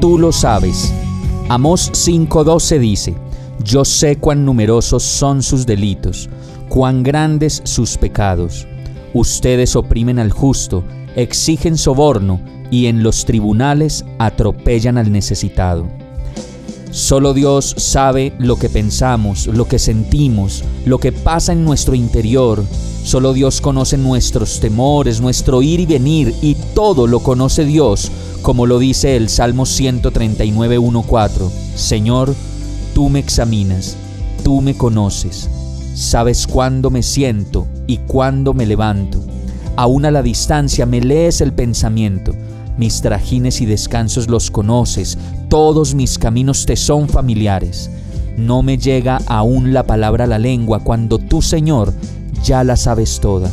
Tú lo sabes. Amós 5:12 dice, Yo sé cuán numerosos son sus delitos cuán grandes sus pecados. Ustedes oprimen al justo, exigen soborno y en los tribunales atropellan al necesitado. Solo Dios sabe lo que pensamos, lo que sentimos, lo que pasa en nuestro interior. Solo Dios conoce nuestros temores, nuestro ir y venir, y todo lo conoce Dios, como lo dice el Salmo 139.1.4. Señor, tú me examinas, tú me conoces Sabes cuándo me siento y cuándo me levanto. Aún a la distancia me lees el pensamiento. Mis trajines y descansos los conoces, todos mis caminos te son familiares. No me llega aún la palabra a la lengua cuando tú, Señor, ya la sabes toda.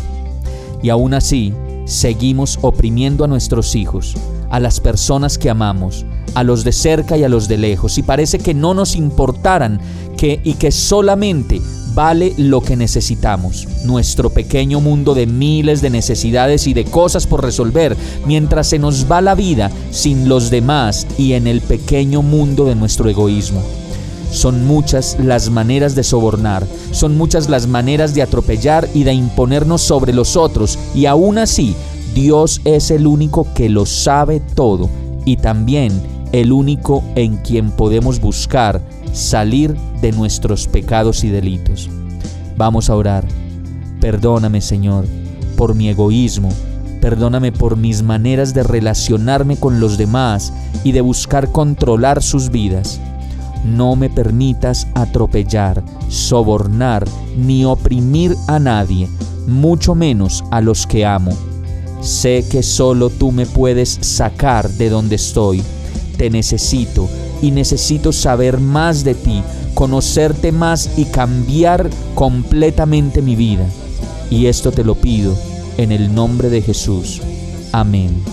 Y aún así, seguimos oprimiendo a nuestros hijos, a las personas que amamos, a los de cerca y a los de lejos, y parece que no nos importaran que y que solamente vale lo que necesitamos, nuestro pequeño mundo de miles de necesidades y de cosas por resolver, mientras se nos va la vida sin los demás y en el pequeño mundo de nuestro egoísmo. Son muchas las maneras de sobornar, son muchas las maneras de atropellar y de imponernos sobre los otros, y aún así, Dios es el único que lo sabe todo y también el único en quien podemos buscar salir de nuestros pecados y delitos. Vamos a orar. Perdóname, Señor, por mi egoísmo. Perdóname por mis maneras de relacionarme con los demás y de buscar controlar sus vidas. No me permitas atropellar, sobornar ni oprimir a nadie, mucho menos a los que amo. Sé que solo tú me puedes sacar de donde estoy. Te necesito y necesito saber más de ti, conocerte más y cambiar completamente mi vida. Y esto te lo pido en el nombre de Jesús. Amén.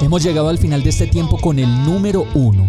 Hemos llegado al final de este tiempo con el número uno.